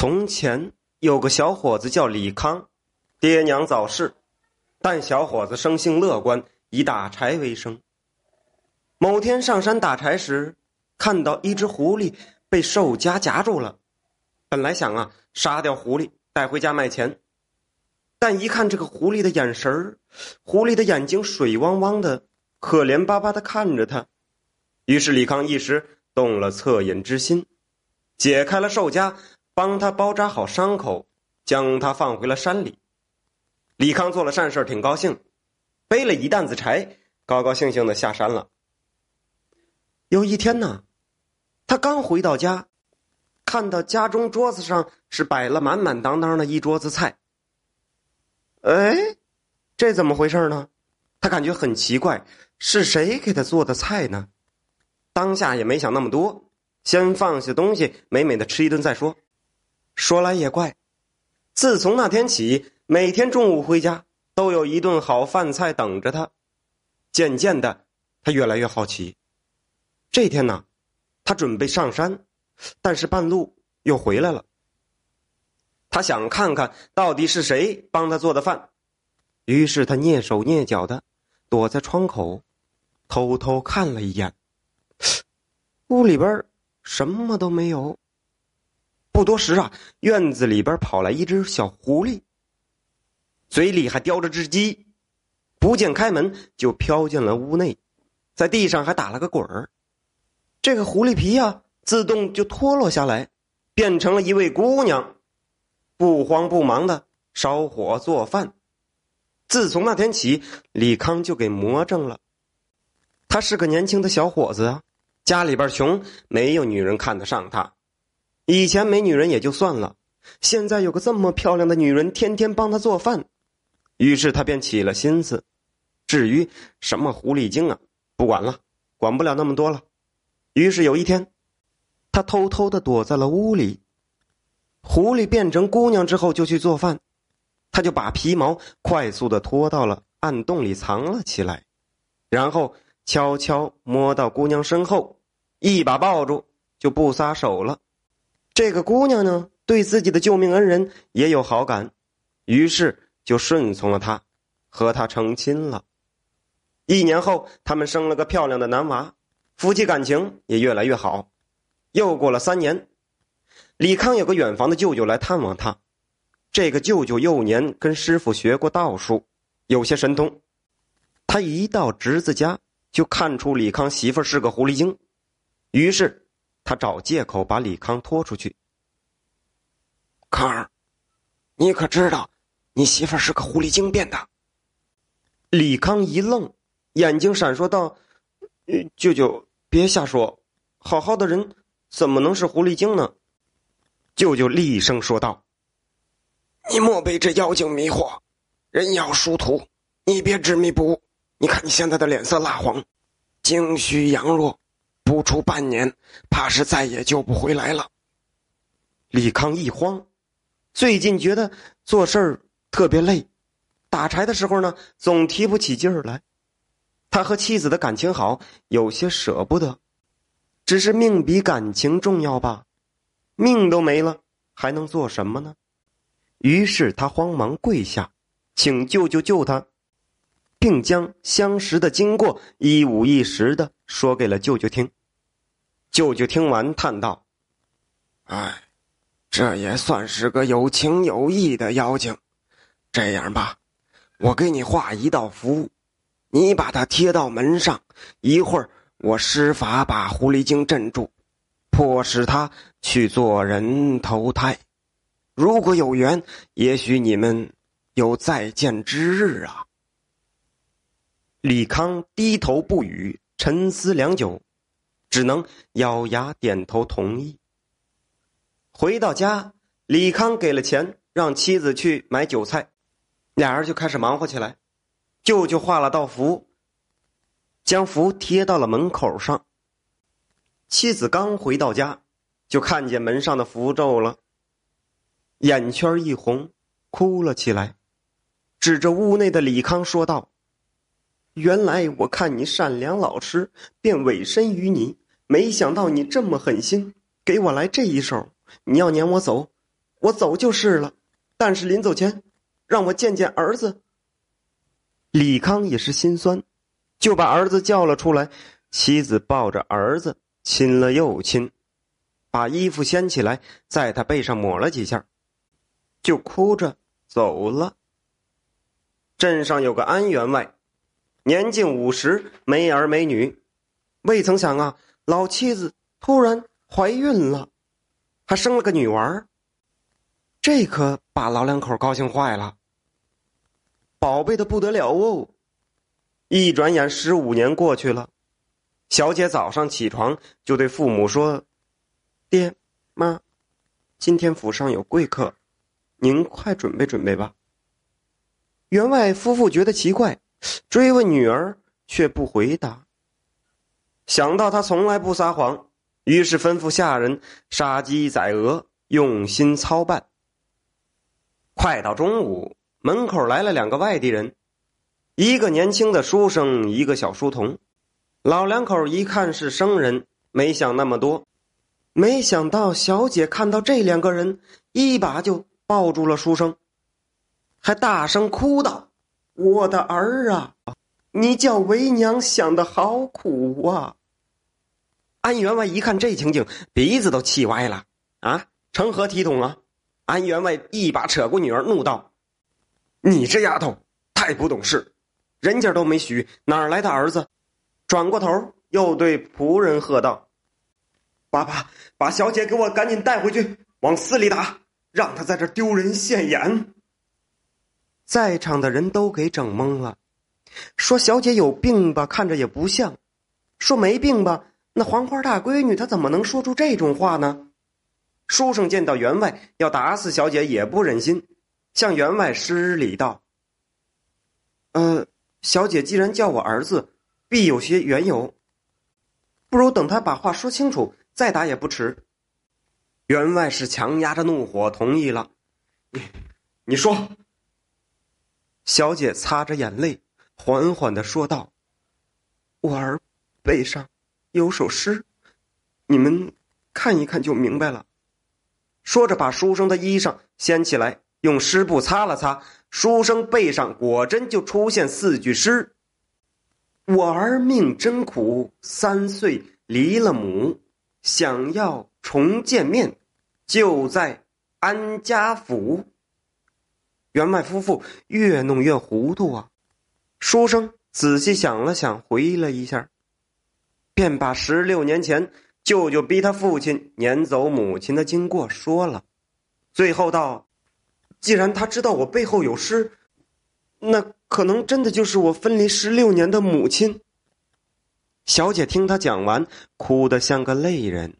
从前有个小伙子叫李康，爹娘早逝，但小伙子生性乐观，以打柴为生。某天上山打柴时，看到一只狐狸被兽夹夹住了，本来想啊杀掉狐狸带回家卖钱，但一看这个狐狸的眼神，狐狸的眼睛水汪汪的，可怜巴巴的看着他，于是李康一时动了恻隐之心，解开了兽夹。帮他包扎好伤口，将他放回了山里。李康做了善事，挺高兴，背了一担子柴，高高兴兴的下山了。有一天呢，他刚回到家，看到家中桌子上是摆了满满当当的一桌子菜。哎，这怎么回事呢？他感觉很奇怪，是谁给他做的菜呢？当下也没想那么多，先放下东西，美美的吃一顿再说。说来也怪，自从那天起，每天中午回家都有一顿好饭菜等着他。渐渐的，他越来越好奇。这天呢，他准备上山，但是半路又回来了。他想看看到底是谁帮他做的饭，于是他蹑手蹑脚的躲在窗口，偷偷看了一眼。屋里边什么都没有。不多时啊，院子里边跑来一只小狐狸，嘴里还叼着只鸡，不见开门就飘进了屋内，在地上还打了个滚儿。这个狐狸皮呀，自动就脱落下来，变成了一位姑娘，不慌不忙的烧火做饭。自从那天起，李康就给魔怔了。他是个年轻的小伙子啊，家里边穷，没有女人看得上他。以前没女人也就算了，现在有个这么漂亮的女人天天帮他做饭，于是他便起了心思。至于什么狐狸精啊，不管了，管不了那么多了。于是有一天，他偷偷的躲在了屋里。狐狸变成姑娘之后就去做饭，他就把皮毛快速的拖到了暗洞里藏了起来，然后悄悄摸到姑娘身后，一把抱住，就不撒手了。这个姑娘呢，对自己的救命恩人也有好感，于是就顺从了他，和他成亲了。一年后，他们生了个漂亮的男娃，夫妻感情也越来越好。又过了三年，李康有个远房的舅舅来探望他。这个舅舅幼年跟师傅学过道术，有些神通。他一到侄子家，就看出李康媳妇是个狐狸精，于是。他找借口把李康拖出去。康儿，你可知道，你媳妇是个狐狸精变的？李康一愣，眼睛闪烁道：“舅舅，别瞎说，好好的人怎么能是狐狸精呢？”舅舅厉声说道：“你莫被这妖精迷惑，人妖殊途，你别执迷不悟。你看你现在的脸色蜡黄，精虚阳弱。”不出半年，怕是再也救不回来了。李康一慌，最近觉得做事儿特别累，打柴的时候呢，总提不起劲儿来。他和妻子的感情好，有些舍不得，只是命比感情重要吧？命都没了，还能做什么呢？于是他慌忙跪下，请舅舅救他。并将相识的经过一五一十的说给了舅舅听。舅舅听完叹道：“哎，这也算是个有情有义的妖精。这样吧，我给你画一道符，你把它贴到门上。一会儿我施法把狐狸精镇住，迫使他去做人投胎。如果有缘，也许你们有再见之日啊。”李康低头不语，沉思良久，只能咬牙点头同意。回到家，李康给了钱，让妻子去买酒菜，俩人就开始忙活起来。舅舅画了道符，将符贴到了门口上。妻子刚回到家，就看见门上的符咒了，眼圈一红，哭了起来，指着屋内的李康说道。原来我看你善良老实，便委身于你。没想到你这么狠心，给我来这一手。你要撵我走，我走就是了。但是临走前，让我见见儿子。李康也是心酸，就把儿子叫了出来。妻子抱着儿子亲了又亲，把衣服掀起来，在他背上抹了几下，就哭着走了。镇上有个安员外，年近五十，没儿没女，未曾想啊，老妻子突然怀孕了，还生了个女娃这可把老两口高兴坏了，宝贝的不得了哦！一转眼十五年过去了。小姐早上起床就对父母说：“爹妈，今天府上有贵客，您快准备准备吧。”员外夫妇觉得奇怪，追问女儿却不回答。想到他从来不撒谎，于是吩咐下人杀鸡宰鹅，用心操办。快到中午，门口来了两个外地人，一个年轻的书生，一个小书童。老两口一看是生人，没想那么多，没想到小姐看到这两个人，一把就抱住了书生，还大声哭道：“我的儿啊，你叫为娘想的好苦啊！”安员外一看这情景，鼻子都气歪了啊！成何体统啊！安员外一把扯过女儿，怒道：“你这丫头太不懂事，人家都没许，哪来的儿子？”转过头，又对仆人喝道：“爸爸，把小姐给我赶紧带回去，往死里打，让她在这丢人现眼。”在场的人都给整懵了，说：“小姐有病吧？看着也不像；说没病吧？那黄花大闺女她怎么能说出这种话呢？”书生见到员外要打死小姐，也不忍心，向员外施礼道：“呃，小姐既然叫我儿子。”必有些缘由，不如等他把话说清楚再打也不迟。员外是强压着怒火同意了。你，你说。小姐擦着眼泪，缓缓的说道：“我儿背上有首诗，你们看一看就明白了。”说着，把书生的衣裳掀起来，用湿布擦了擦，书生背上果真就出现四句诗。我儿命真苦，三岁离了母，想要重见面，就在安家府。员外夫妇越弄越糊涂啊！书生仔细想了想，回忆了一下，便把十六年前舅舅逼他父亲撵走母亲的经过说了。最后道：“既然他知道我背后有诗，那……”可能真的就是我分离十六年的母亲。小姐听他讲完，哭得像个泪人，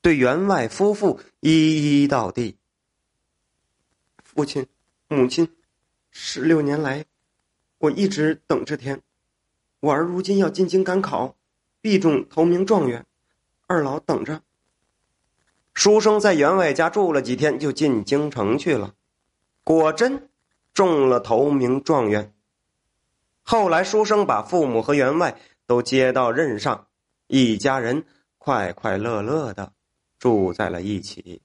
对员外夫妇一一道地。父亲、母亲，十六年来，我一直等这天。我儿如今要进京赶考，必中头名状元，二老等着。书生在员外家住了几天，就进京城去了。果真。中了头名状元。后来书生把父母和员外都接到任上，一家人快快乐乐的住在了一起。